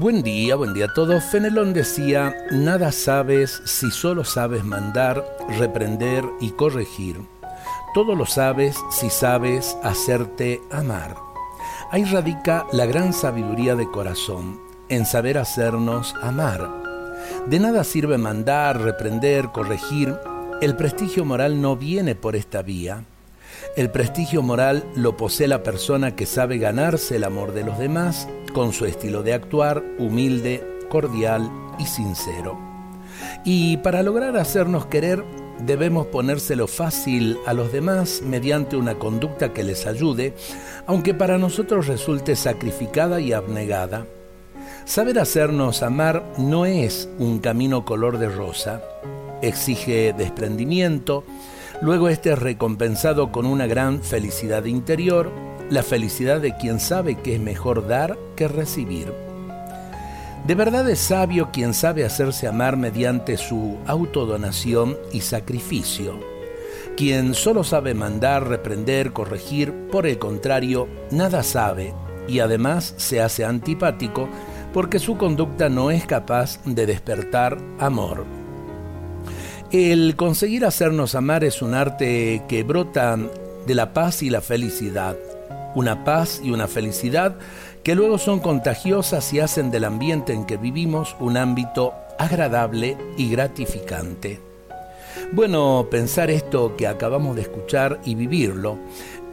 Buen día, buen día a todos. Fenelón decía, nada sabes si solo sabes mandar, reprender y corregir. Todo lo sabes si sabes hacerte amar. Ahí radica la gran sabiduría de corazón, en saber hacernos amar. De nada sirve mandar, reprender, corregir. El prestigio moral no viene por esta vía. El prestigio moral lo posee la persona que sabe ganarse el amor de los demás con su estilo de actuar humilde, cordial y sincero. Y para lograr hacernos querer, debemos ponérselo fácil a los demás mediante una conducta que les ayude, aunque para nosotros resulte sacrificada y abnegada. Saber hacernos amar no es un camino color de rosa, exige desprendimiento, luego este es recompensado con una gran felicidad interior, la felicidad de quien sabe que es mejor dar que recibir. De verdad es sabio quien sabe hacerse amar mediante su autodonación y sacrificio. Quien solo sabe mandar, reprender, corregir, por el contrario, nada sabe y además se hace antipático porque su conducta no es capaz de despertar amor. El conseguir hacernos amar es un arte que brota de la paz y la felicidad, una paz y una felicidad que luego son contagiosas y hacen del ambiente en que vivimos un ámbito agradable y gratificante. Bueno, pensar esto que acabamos de escuchar y vivirlo.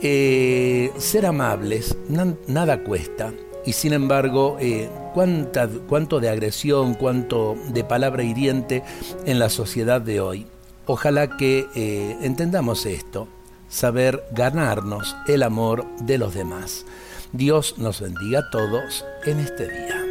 Eh, ser amables nada cuesta y sin embargo, eh, cuánto de agresión, cuánto de palabra hiriente en la sociedad de hoy. Ojalá que eh, entendamos esto saber ganarnos el amor de los demás. Dios nos bendiga a todos en este día.